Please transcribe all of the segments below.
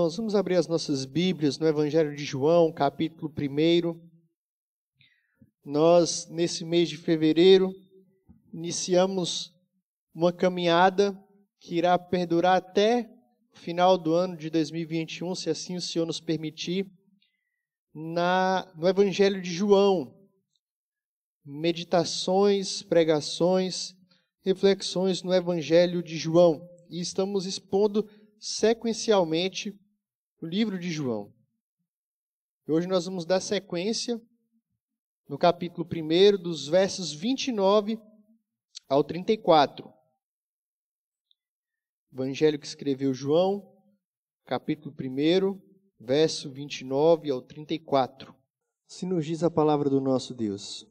Irmãos, vamos abrir as nossas Bíblias no Evangelho de João, capítulo 1. Nós, nesse mês de fevereiro, iniciamos uma caminhada que irá perdurar até o final do ano de 2021, se assim o Senhor nos permitir, na, no Evangelho de João. Meditações, pregações, reflexões no Evangelho de João. E estamos expondo sequencialmente o livro de João. Hoje nós vamos dar sequência no capítulo 1, dos versos 29 ao 34. Evangelho que escreveu João, capítulo 1, verso 29 ao 34. Se nos diz a palavra do nosso Deus.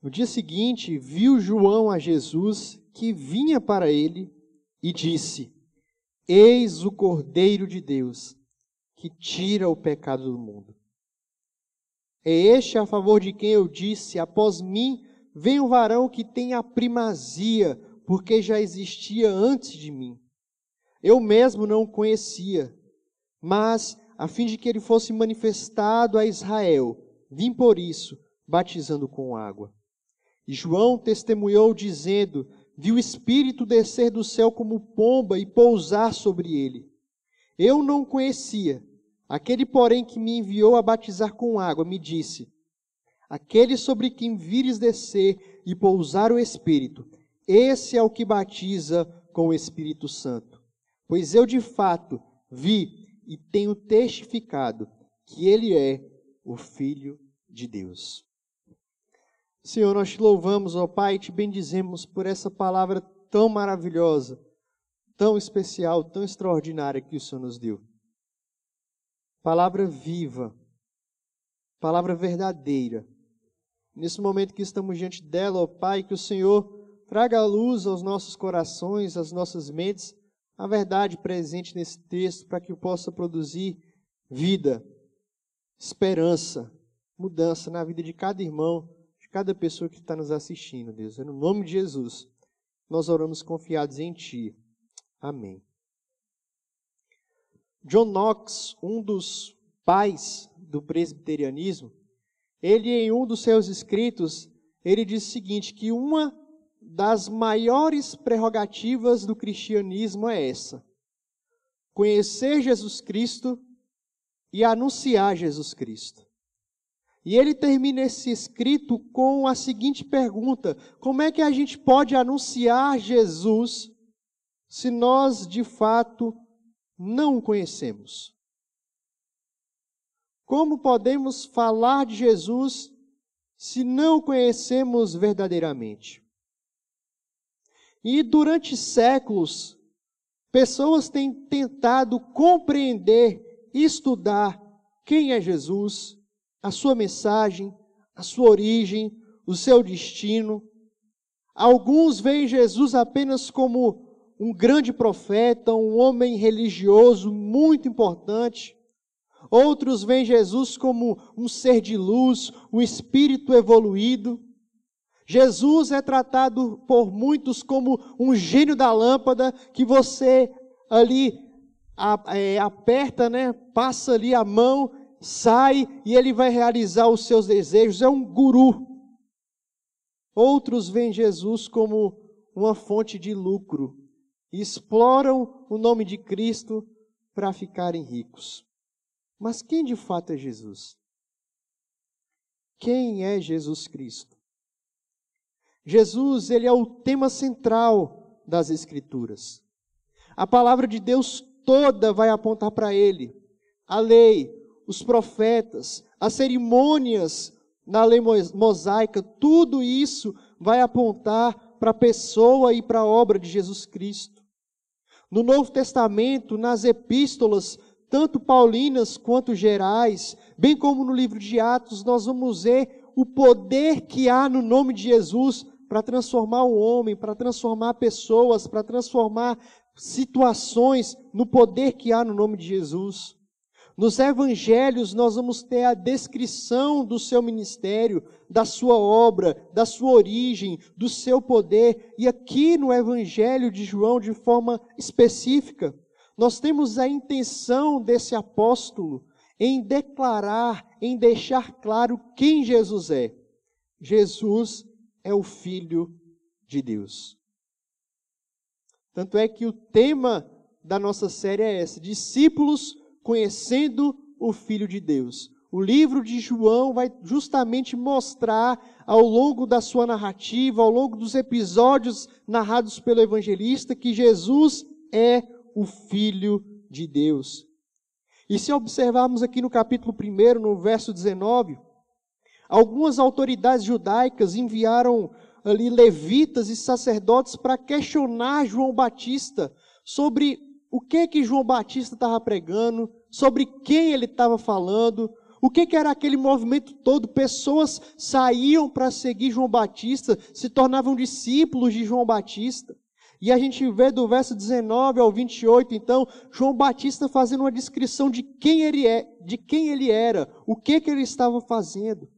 No dia seguinte, viu João a Jesus que vinha para ele e disse: Eis o Cordeiro de Deus, que tira o pecado do mundo. É este a favor de quem eu disse: Após mim vem o varão que tem a primazia, porque já existia antes de mim. Eu mesmo não o conhecia, mas, a fim de que ele fosse manifestado a Israel, vim por isso, batizando com água. E João testemunhou, dizendo: viu o Espírito descer do céu como pomba e pousar sobre ele. Eu não o conhecia. Aquele, porém, que me enviou a batizar com água, me disse: Aquele sobre quem vires descer e pousar o Espírito, esse é o que batiza com o Espírito Santo. Pois eu, de fato, vi e tenho testificado que ele é o Filho de Deus. Senhor, nós te louvamos, ó Pai, e te bendizemos por essa palavra tão maravilhosa, tão especial, tão extraordinária que o Senhor nos deu. Palavra viva, palavra verdadeira. Nesse momento que estamos diante dela, ó Pai, que o Senhor traga a luz aos nossos corações, às nossas mentes, a verdade presente nesse texto, para que possa produzir vida, esperança, mudança na vida de cada irmão cada pessoa que está nos assistindo, Deus. É no nome de Jesus, nós oramos confiados em Ti. Amém. John Knox, um dos pais do presbiterianismo, ele em um dos seus escritos, ele diz o seguinte, que uma das maiores prerrogativas do cristianismo é essa: conhecer Jesus Cristo e anunciar Jesus Cristo. E ele termina esse escrito com a seguinte pergunta: Como é que a gente pode anunciar Jesus se nós de fato não o conhecemos? Como podemos falar de Jesus se não o conhecemos verdadeiramente? E durante séculos, pessoas têm tentado compreender estudar quem é Jesus a sua mensagem, a sua origem, o seu destino. Alguns veem Jesus apenas como um grande profeta, um homem religioso muito importante. Outros veem Jesus como um ser de luz, um espírito evoluído. Jesus é tratado por muitos como um gênio da lâmpada que você ali é, aperta, né? Passa ali a mão sai e ele vai realizar os seus desejos, é um guru. Outros veem Jesus como uma fonte de lucro e exploram o nome de Cristo para ficarem ricos. Mas quem de fato é Jesus? Quem é Jesus Cristo? Jesus, ele é o tema central das Escrituras. A palavra de Deus toda vai apontar para ele. A lei, os profetas, as cerimônias na lei mosaica, tudo isso vai apontar para a pessoa e para a obra de Jesus Cristo. No Novo Testamento, nas epístolas, tanto paulinas quanto gerais, bem como no livro de Atos, nós vamos ver o poder que há no nome de Jesus para transformar o homem, para transformar pessoas, para transformar situações, no poder que há no nome de Jesus. Nos evangelhos, nós vamos ter a descrição do seu ministério, da sua obra, da sua origem, do seu poder. E aqui no evangelho de João, de forma específica, Nós temos a intenção desse apóstolo em declarar, em deixar claro quem Jesus é. Jesus é o Filho de Deus. Tanto é que o tema da nossa série é esse: Discípulos conhecendo o Filho de Deus. O livro de João vai justamente mostrar ao longo da sua narrativa, ao longo dos episódios narrados pelo evangelista, que Jesus é o Filho de Deus. E se observarmos aqui no capítulo 1, no verso 19, algumas autoridades judaicas enviaram ali levitas e sacerdotes para questionar João Batista sobre o que que João Batista estava pregando, sobre quem ele estava falando, o que, que era aquele movimento todo? Pessoas saíam para seguir João Batista, se tornavam discípulos de João Batista. E a gente vê do verso 19 ao 28, então, João Batista fazendo uma descrição de quem ele é, de quem ele era, o que que ele estava fazendo.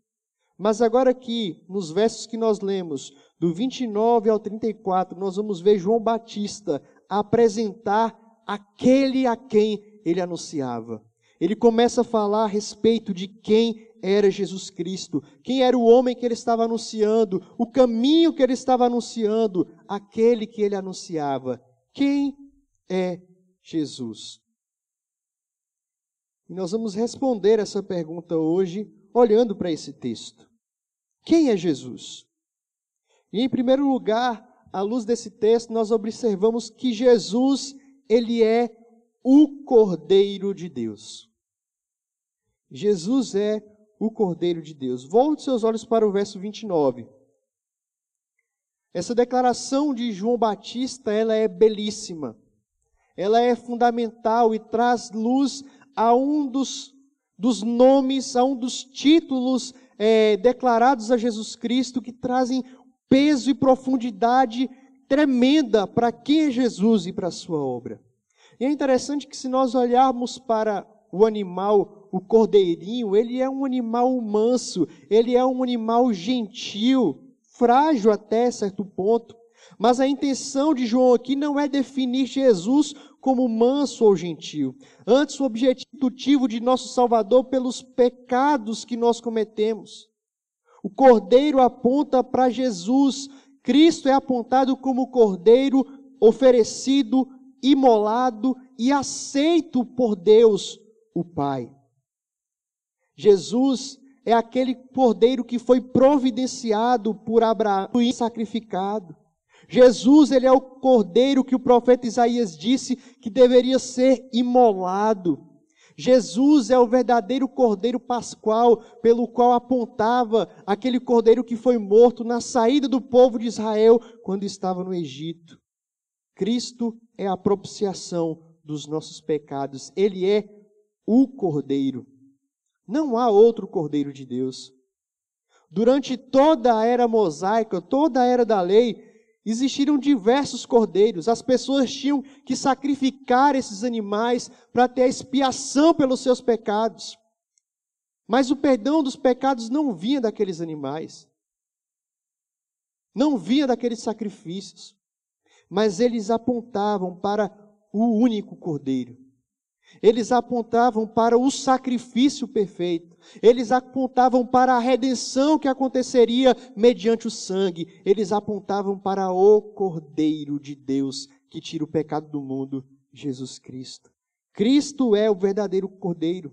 Mas agora aqui, nos versos que nós lemos, do 29 ao 34, nós vamos ver João Batista apresentar aquele a quem ele anunciava. Ele começa a falar a respeito de quem era Jesus Cristo, quem era o homem que ele estava anunciando, o caminho que ele estava anunciando, aquele que ele anunciava. Quem é Jesus? E nós vamos responder essa pergunta hoje olhando para esse texto. Quem é Jesus? E em primeiro lugar, à luz desse texto, nós observamos que Jesus, ele é o Cordeiro de Deus. Jesus é o Cordeiro de Deus. Volte seus olhos para o verso 29. Essa declaração de João Batista, ela é belíssima. Ela é fundamental e traz luz a um dos, dos nomes, a um dos títulos é, declarados a Jesus Cristo que trazem peso e profundidade tremenda para quem é Jesus e para a sua obra. E é interessante que se nós olharmos para o animal, o cordeirinho, ele é um animal manso, ele é um animal gentil, frágil até certo ponto. Mas a intenção de João aqui não é definir Jesus como manso ou gentil. Antes, o objetivo de nosso Salvador pelos pecados que nós cometemos. O cordeiro aponta para Jesus. Cristo é apontado como o cordeiro oferecido imolado e aceito por Deus, o Pai. Jesus é aquele cordeiro que foi providenciado por Abraão e sacrificado. Jesus, ele é o cordeiro que o profeta Isaías disse que deveria ser imolado. Jesus é o verdadeiro cordeiro pascual, pelo qual apontava aquele cordeiro que foi morto na saída do povo de Israel quando estava no Egito. Cristo é a propiciação dos nossos pecados. Ele é o Cordeiro. Não há outro Cordeiro de Deus. Durante toda a era mosaica, toda a era da lei, existiram diversos cordeiros. As pessoas tinham que sacrificar esses animais para ter a expiação pelos seus pecados. Mas o perdão dos pecados não vinha daqueles animais. Não vinha daqueles sacrifícios mas eles apontavam para o único Cordeiro. Eles apontavam para o sacrifício perfeito. Eles apontavam para a redenção que aconteceria mediante o sangue. Eles apontavam para o Cordeiro de Deus que tira o pecado do mundo, Jesus Cristo. Cristo é o verdadeiro Cordeiro.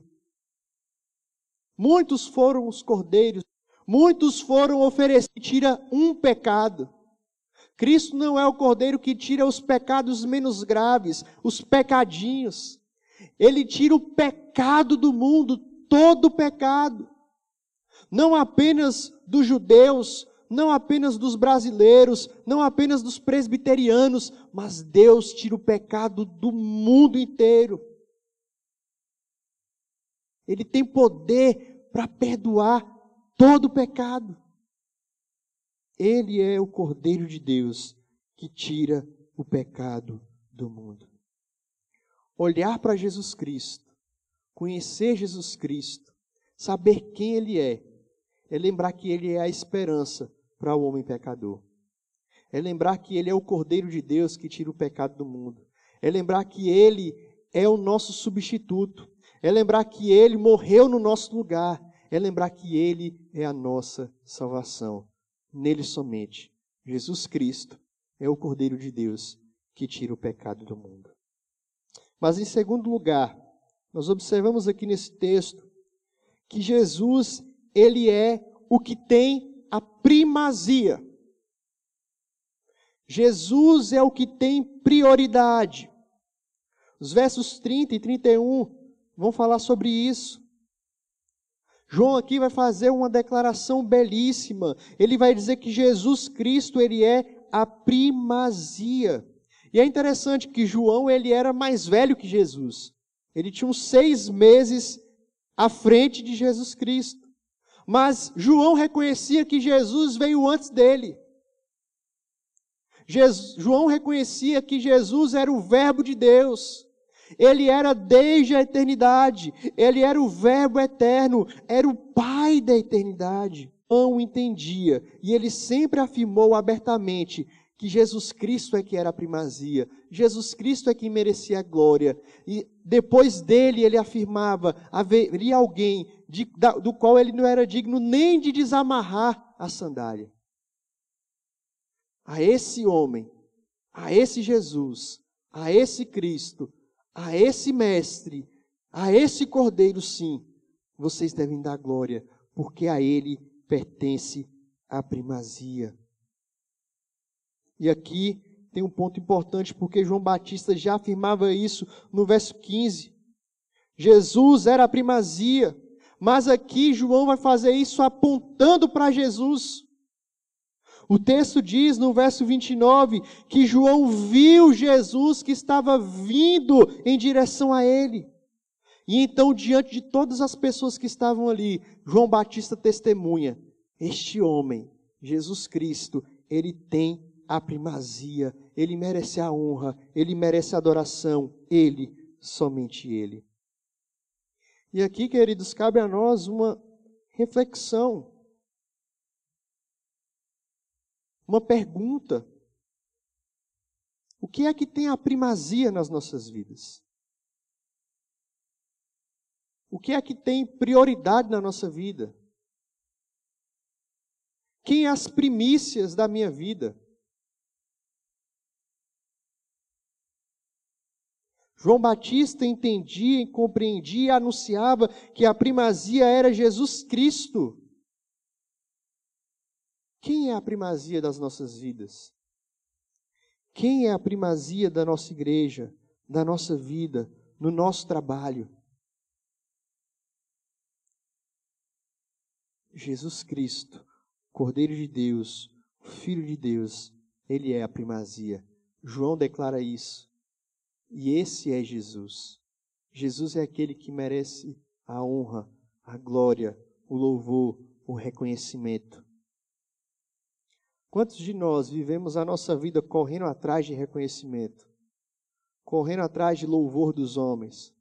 Muitos foram os cordeiros, muitos foram oferecidos, tira um pecado. Cristo não é o cordeiro que tira os pecados menos graves, os pecadinhos. Ele tira o pecado do mundo, todo o pecado. Não apenas dos judeus, não apenas dos brasileiros, não apenas dos presbiterianos, mas Deus tira o pecado do mundo inteiro. Ele tem poder para perdoar todo o pecado. Ele é o Cordeiro de Deus que tira o pecado do mundo. Olhar para Jesus Cristo, conhecer Jesus Cristo, saber quem Ele é, é lembrar que Ele é a esperança para o homem pecador. É lembrar que Ele é o Cordeiro de Deus que tira o pecado do mundo. É lembrar que Ele é o nosso substituto, é lembrar que ele morreu no nosso lugar, é lembrar que ele é a nossa salvação. Nele somente. Jesus Cristo é o Cordeiro de Deus que tira o pecado do mundo. Mas em segundo lugar, nós observamos aqui nesse texto que Jesus, ele é o que tem a primazia. Jesus é o que tem prioridade. Os versos 30 e 31 vão falar sobre isso. João aqui vai fazer uma declaração belíssima. Ele vai dizer que Jesus Cristo, ele é a primazia. E é interessante que João, ele era mais velho que Jesus. Ele tinha uns seis meses à frente de Jesus Cristo. Mas João reconhecia que Jesus veio antes dele. Jesus, João reconhecia que Jesus era o Verbo de Deus. Ele era desde a eternidade. Ele era o Verbo eterno. Era o Pai da eternidade. João entendia. E ele sempre afirmou abertamente que Jesus Cristo é que era a primazia. Jesus Cristo é que merecia a glória. E depois dele, ele afirmava: haveria alguém de, da, do qual ele não era digno nem de desamarrar a sandália a esse homem, a esse Jesus, a esse Cristo, a esse Mestre, a esse Cordeiro, sim, vocês devem dar glória, porque a Ele pertence a primazia. E aqui tem um ponto importante, porque João Batista já afirmava isso no verso 15. Jesus era a primazia, mas aqui João vai fazer isso apontando para Jesus. O texto diz no verso 29 que João viu Jesus que estava vindo em direção a ele. E então, diante de todas as pessoas que estavam ali, João Batista testemunha: este homem, Jesus Cristo, ele tem a primazia, ele merece a honra, ele merece a adoração, ele, somente ele. E aqui, queridos, cabe a nós uma reflexão. uma pergunta: o que é que tem a primazia nas nossas vidas? O que é que tem prioridade na nossa vida? Quem é as primícias da minha vida? João Batista entendia compreendia e anunciava que a primazia era Jesus Cristo. Quem é a primazia das nossas vidas? Quem é a primazia da nossa igreja, da nossa vida, no nosso trabalho? Jesus Cristo, Cordeiro de Deus, Filho de Deus, Ele é a primazia. João declara isso. E esse é Jesus. Jesus é aquele que merece a honra, a glória, o louvor, o reconhecimento. Quantos de nós vivemos a nossa vida correndo atrás de reconhecimento, correndo atrás de louvor dos homens,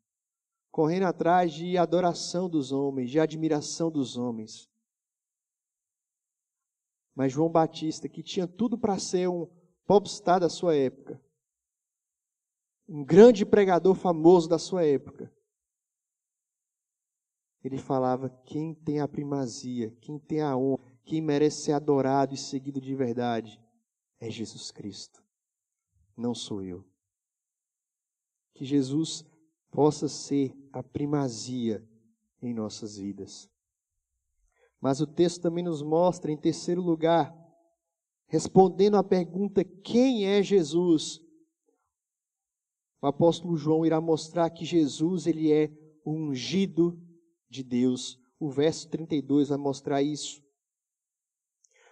correndo atrás de adoração dos homens, de admiração dos homens? Mas João Batista, que tinha tudo para ser um popstar da sua época, um grande pregador famoso da sua época, ele falava: quem tem a primazia, quem tem a honra, quem merece ser adorado e seguido de verdade é Jesus Cristo, não sou eu. Que Jesus possa ser a primazia em nossas vidas. Mas o texto também nos mostra, em terceiro lugar, respondendo à pergunta: quem é Jesus? O apóstolo João irá mostrar que Jesus ele é o ungido de Deus. O verso 32 vai mostrar isso.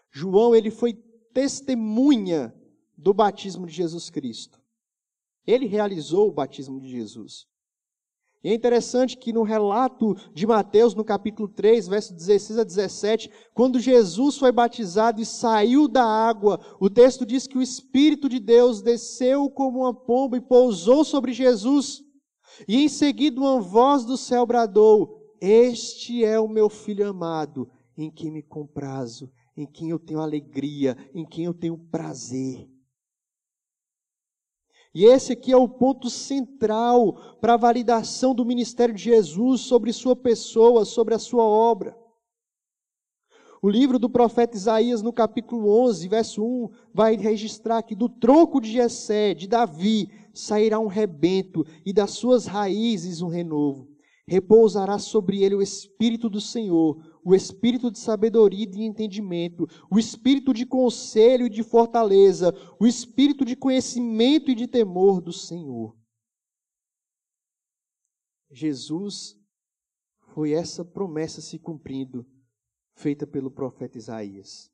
João, ele foi testemunha do batismo de Jesus Cristo. Ele realizou o batismo de Jesus. E é interessante que no relato de Mateus, no capítulo 3, verso 16 a 17, quando Jesus foi batizado e saiu da água, o texto diz que o Espírito de Deus desceu como uma pomba e pousou sobre Jesus. E em seguida uma voz do céu bradou: Este é o meu filho amado, em quem me comprazo em quem eu tenho alegria, em quem eu tenho prazer. E esse aqui é o ponto central para a validação do ministério de Jesus sobre sua pessoa, sobre a sua obra. O livro do profeta Isaías, no capítulo 11, verso 1, vai registrar que do tronco de Jessé, de Davi, sairá um rebento e das suas raízes um renovo. Repousará sobre ele o espírito do Senhor, o espírito de sabedoria e de entendimento, o espírito de conselho e de fortaleza, o espírito de conhecimento e de temor do Senhor. Jesus foi essa promessa se cumprindo feita pelo profeta Isaías.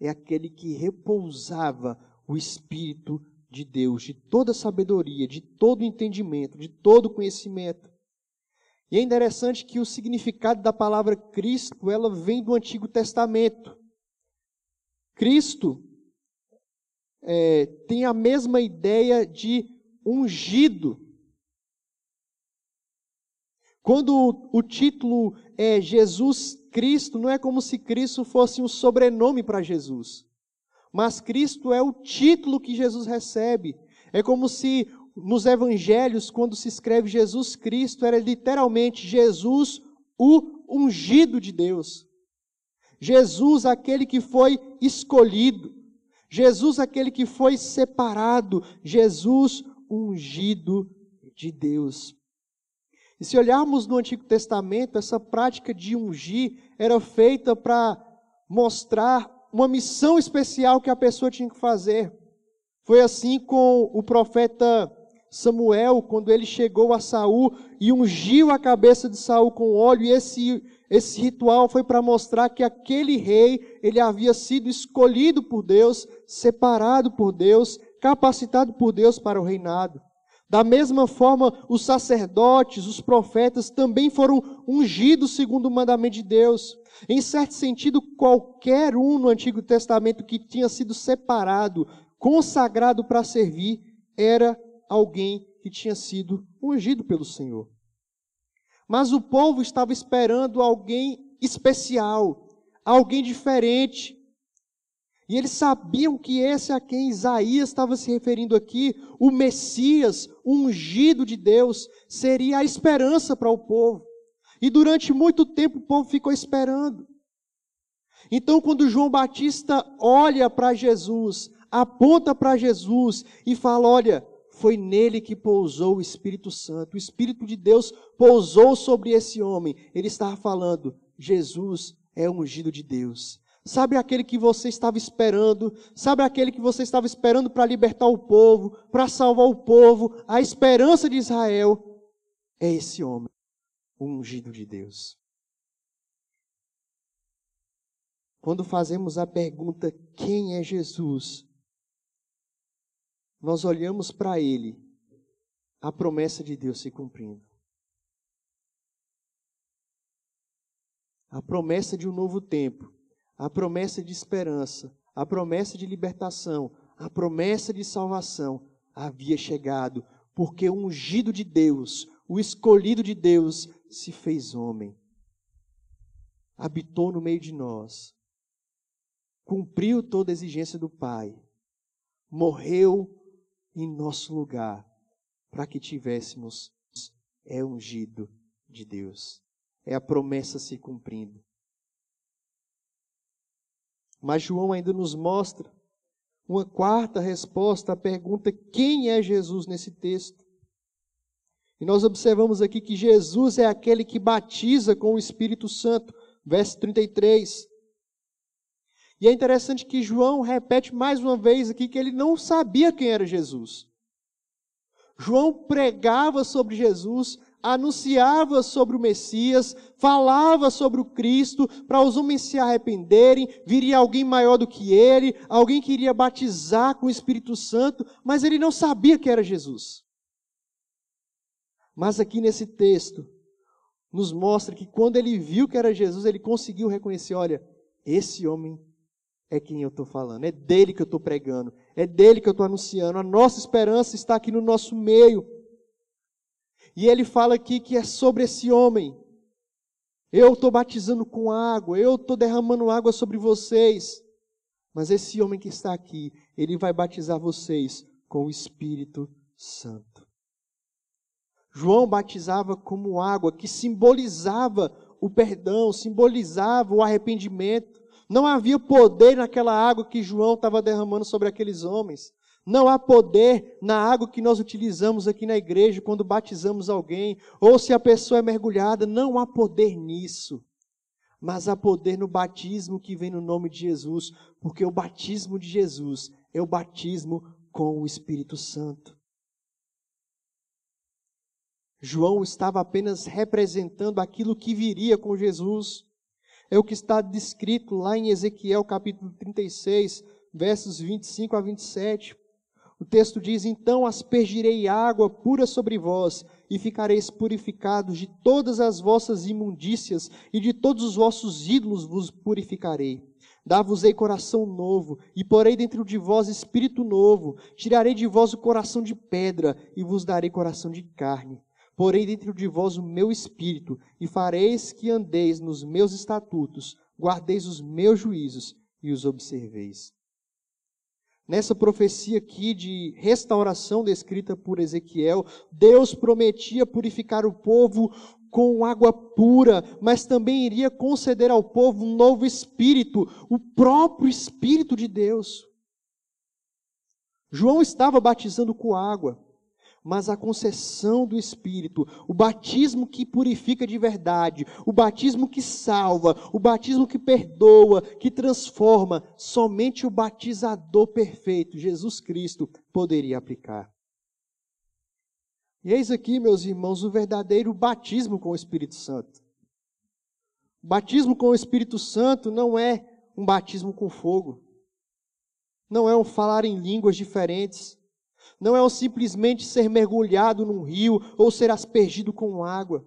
É aquele que repousava o Espírito de Deus, de toda sabedoria, de todo entendimento, de todo conhecimento. E é interessante que o significado da palavra Cristo, ela vem do Antigo Testamento. Cristo é, tem a mesma ideia de ungido. Quando o, o título é Jesus Cristo, não é como se Cristo fosse um sobrenome para Jesus. Mas Cristo é o título que Jesus recebe. É como se nos evangelhos, quando se escreve Jesus Cristo, era literalmente Jesus, o ungido de Deus. Jesus, aquele que foi escolhido. Jesus, aquele que foi separado. Jesus, ungido de Deus. E se olharmos no Antigo Testamento, essa prática de ungir era feita para mostrar uma missão especial que a pessoa tinha que fazer. Foi assim com o profeta Samuel, quando ele chegou a Saul e ungiu a cabeça de Saul com óleo, e esse, esse ritual foi para mostrar que aquele rei, ele havia sido escolhido por Deus, separado por Deus, capacitado por Deus para o reinado. Da mesma forma, os sacerdotes, os profetas também foram ungidos segundo o mandamento de Deus. Em certo sentido, qualquer um no Antigo Testamento que tinha sido separado, consagrado para servir, era alguém que tinha sido ungido pelo Senhor. Mas o povo estava esperando alguém especial, alguém diferente, e eles sabiam que esse a quem Isaías estava se referindo aqui, o Messias, o ungido de Deus, seria a esperança para o povo. E durante muito tempo o povo ficou esperando. Então, quando João Batista olha para Jesus, aponta para Jesus e fala: Olha, foi nele que pousou o Espírito Santo, o Espírito de Deus pousou sobre esse homem. Ele estava falando: Jesus é ungido de Deus. Sabe aquele que você estava esperando? Sabe aquele que você estava esperando para libertar o povo, para salvar o povo? A esperança de Israel é esse homem, o ungido de Deus. Quando fazemos a pergunta: quem é Jesus? Nós olhamos para ele, a promessa de Deus se cumprindo. A promessa de um novo tempo a promessa de esperança, a promessa de libertação, a promessa de salvação havia chegado, porque o ungido de Deus, o escolhido de Deus, se fez homem, habitou no meio de nós, cumpriu toda a exigência do Pai, morreu em nosso lugar, para que tivéssemos é ungido de Deus. É a promessa se cumprindo. Mas João ainda nos mostra uma quarta resposta à pergunta: quem é Jesus nesse texto? E nós observamos aqui que Jesus é aquele que batiza com o Espírito Santo, verso 33. E é interessante que João repete mais uma vez aqui que ele não sabia quem era Jesus. João pregava sobre Jesus, anunciava sobre o Messias, falava sobre o Cristo, para os homens se arrependerem, viria alguém maior do que ele, alguém que iria batizar com o Espírito Santo, mas ele não sabia que era Jesus. Mas aqui nesse texto, nos mostra que quando ele viu que era Jesus, ele conseguiu reconhecer: olha, esse homem é quem eu estou falando, é dele que eu estou pregando, é dele que eu estou anunciando. A nossa esperança está aqui no nosso meio. E ele fala aqui que é sobre esse homem. Eu estou batizando com água, eu estou derramando água sobre vocês. Mas esse homem que está aqui, ele vai batizar vocês com o Espírito Santo. João batizava como água, que simbolizava o perdão, simbolizava o arrependimento. Não havia poder naquela água que João estava derramando sobre aqueles homens. Não há poder na água que nós utilizamos aqui na igreja quando batizamos alguém, ou se a pessoa é mergulhada, não há poder nisso. Mas há poder no batismo que vem no nome de Jesus, porque o batismo de Jesus é o batismo com o Espírito Santo. João estava apenas representando aquilo que viria com Jesus. É o que está descrito lá em Ezequiel capítulo 36, versos 25 a 27. O texto diz: Então aspergirei água pura sobre vós, e ficareis purificados de todas as vossas imundícias, e de todos os vossos ídolos vos purificarei. Dar-vos-ei coração novo, e porei dentro de vós espírito novo. Tirarei de vós o coração de pedra, e vos darei coração de carne. Porei dentro de vós o meu espírito, e fareis que andeis nos meus estatutos, guardeis os meus juízos e os observeis nessa profecia aqui de restauração descrita por Ezequiel, Deus prometia purificar o povo com água pura, mas também iria conceder ao povo um novo espírito, o próprio Espírito de Deus. João estava batizando com água, mas a concessão do Espírito, o batismo que purifica de verdade, o batismo que salva, o batismo que perdoa, que transforma, somente o batizador perfeito, Jesus Cristo, poderia aplicar. E eis aqui, meus irmãos, o verdadeiro batismo com o Espírito Santo. O batismo com o Espírito Santo não é um batismo com fogo, não é um falar em línguas diferentes não é simplesmente ser mergulhado num rio ou ser aspergido com água.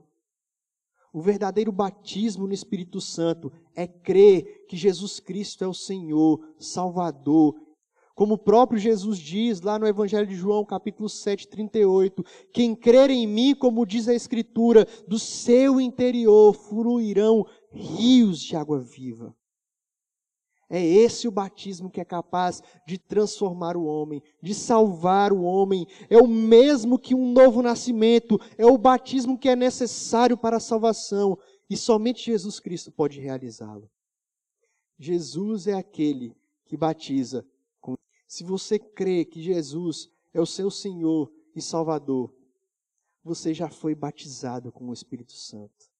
O verdadeiro batismo no Espírito Santo é crer que Jesus Cristo é o Senhor, Salvador. Como o próprio Jesus diz lá no Evangelho de João, capítulo 7, 38, quem crer em mim, como diz a Escritura, do seu interior fluirão rios de água viva. É esse o batismo que é capaz de transformar o homem, de salvar o homem. É o mesmo que um novo nascimento. É o batismo que é necessário para a salvação. E somente Jesus Cristo pode realizá-lo. Jesus é aquele que batiza. Com... Se você crê que Jesus é o seu Senhor e Salvador, você já foi batizado com o Espírito Santo.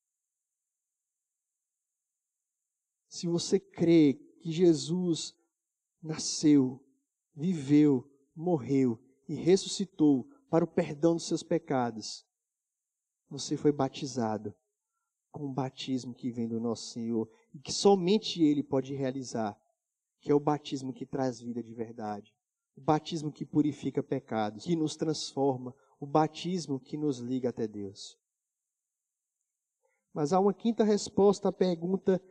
Se você crê que Jesus nasceu, viveu, morreu e ressuscitou para o perdão dos seus pecados, você foi batizado com o batismo que vem do nosso Senhor e que somente Ele pode realizar, que é o batismo que traz vida de verdade, o batismo que purifica pecados, que nos transforma, o batismo que nos liga até Deus. Mas há uma quinta resposta à pergunta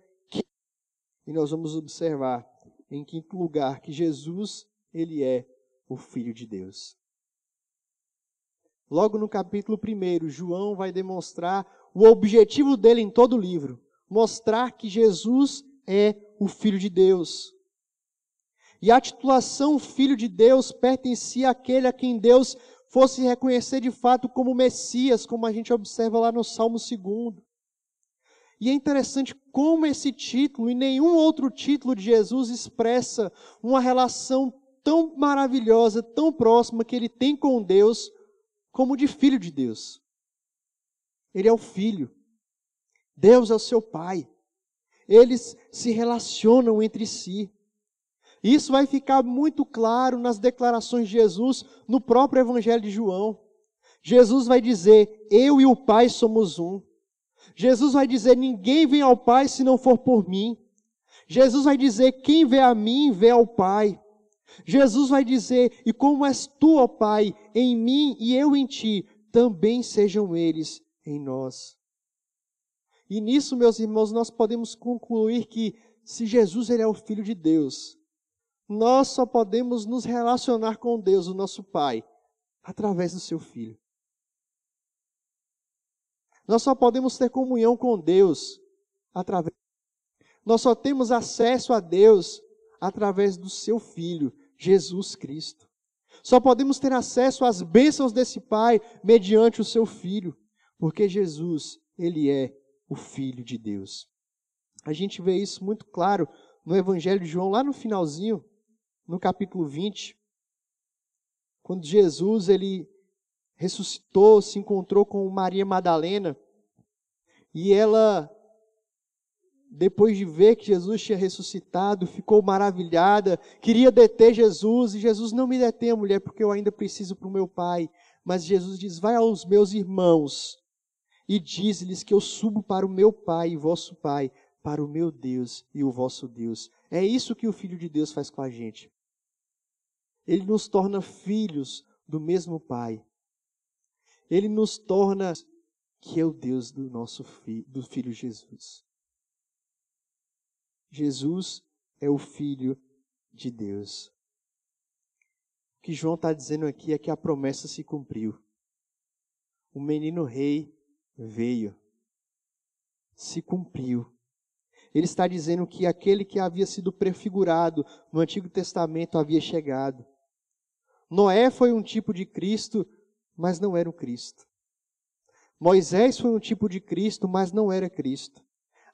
e nós vamos observar, em quinto lugar, que Jesus, ele é o Filho de Deus. Logo no capítulo 1, João vai demonstrar o objetivo dele em todo o livro: mostrar que Jesus é o Filho de Deus. E a titulação Filho de Deus pertencia àquele a quem Deus fosse reconhecer de fato como Messias, como a gente observa lá no Salmo 2. E é interessante como esse título e nenhum outro título de Jesus expressa uma relação tão maravilhosa, tão próxima que ele tem com Deus, como de filho de Deus. Ele é o filho. Deus é o seu pai. Eles se relacionam entre si. Isso vai ficar muito claro nas declarações de Jesus no próprio Evangelho de João. Jesus vai dizer: Eu e o Pai somos um. Jesus vai dizer: Ninguém vem ao Pai se não for por mim. Jesus vai dizer: Quem vê a mim, vê ao Pai. Jesus vai dizer: E como és tu, ó Pai, em mim e eu em ti, também sejam eles em nós. E nisso, meus irmãos, nós podemos concluir que se Jesus ele é o filho de Deus, nós só podemos nos relacionar com Deus, o nosso Pai, através do seu filho. Nós só podemos ter comunhão com Deus através. Nós só temos acesso a Deus através do seu Filho, Jesus Cristo. Só podemos ter acesso às bênçãos desse Pai mediante o seu Filho, porque Jesus, ele é o Filho de Deus. A gente vê isso muito claro no Evangelho de João, lá no finalzinho, no capítulo 20, quando Jesus ele ressuscitou, se encontrou com Maria Madalena, e ela depois de ver que Jesus tinha ressuscitado, ficou maravilhada, queria deter Jesus, e Jesus não me detém, mulher, porque eu ainda preciso para o meu pai. Mas Jesus diz: Vai aos meus irmãos e diz-lhes que eu subo para o meu pai e vosso pai, para o meu Deus e o vosso Deus. É isso que o Filho de Deus faz com a gente. Ele nos torna filhos do mesmo Pai. Ele nos torna que é o Deus do nosso filho, do Filho Jesus. Jesus é o Filho de Deus. O que João está dizendo aqui é que a promessa se cumpriu. O menino rei veio, se cumpriu. Ele está dizendo que aquele que havia sido prefigurado no Antigo Testamento havia chegado. Noé foi um tipo de Cristo, mas não era o Cristo. Moisés foi um tipo de Cristo, mas não era Cristo.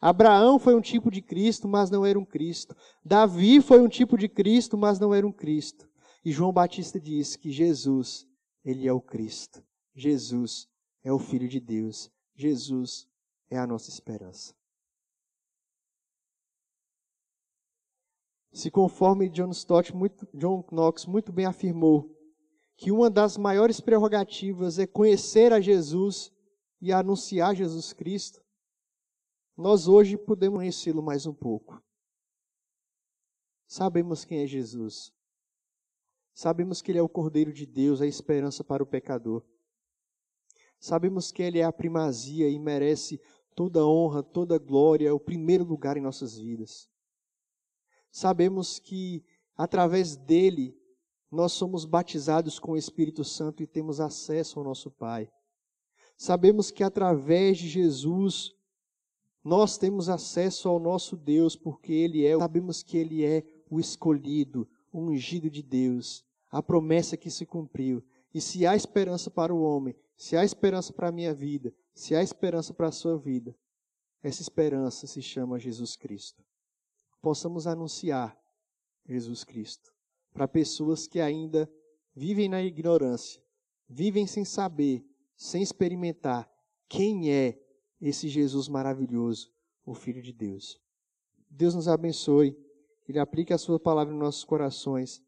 Abraão foi um tipo de Cristo, mas não era um Cristo. Davi foi um tipo de Cristo, mas não era um Cristo. E João Batista diz que Jesus, ele é o Cristo. Jesus é o Filho de Deus. Jesus é a nossa esperança. Se conforme John Stott, muito, John Knox muito bem afirmou, que uma das maiores prerrogativas é conhecer a Jesus e anunciar Jesus Cristo, nós hoje podemos conhecê-lo mais um pouco. Sabemos quem é Jesus. Sabemos que Ele é o Cordeiro de Deus, a esperança para o pecador. Sabemos que Ele é a primazia e merece toda honra, toda glória, o primeiro lugar em nossas vidas. Sabemos que através dele nós somos batizados com o Espírito Santo e temos acesso ao nosso Pai. Sabemos que através de Jesus nós temos acesso ao nosso Deus porque Ele é, sabemos que Ele é o escolhido, o ungido de Deus, a promessa que se cumpriu. E se há esperança para o homem, se há esperança para a minha vida, se há esperança para a sua vida, essa esperança se chama Jesus Cristo. Possamos anunciar Jesus Cristo para pessoas que ainda vivem na ignorância, vivem sem saber, sem experimentar quem é esse Jesus maravilhoso, o Filho de Deus. Deus nos abençoe, Ele aplique a Sua palavra em nossos corações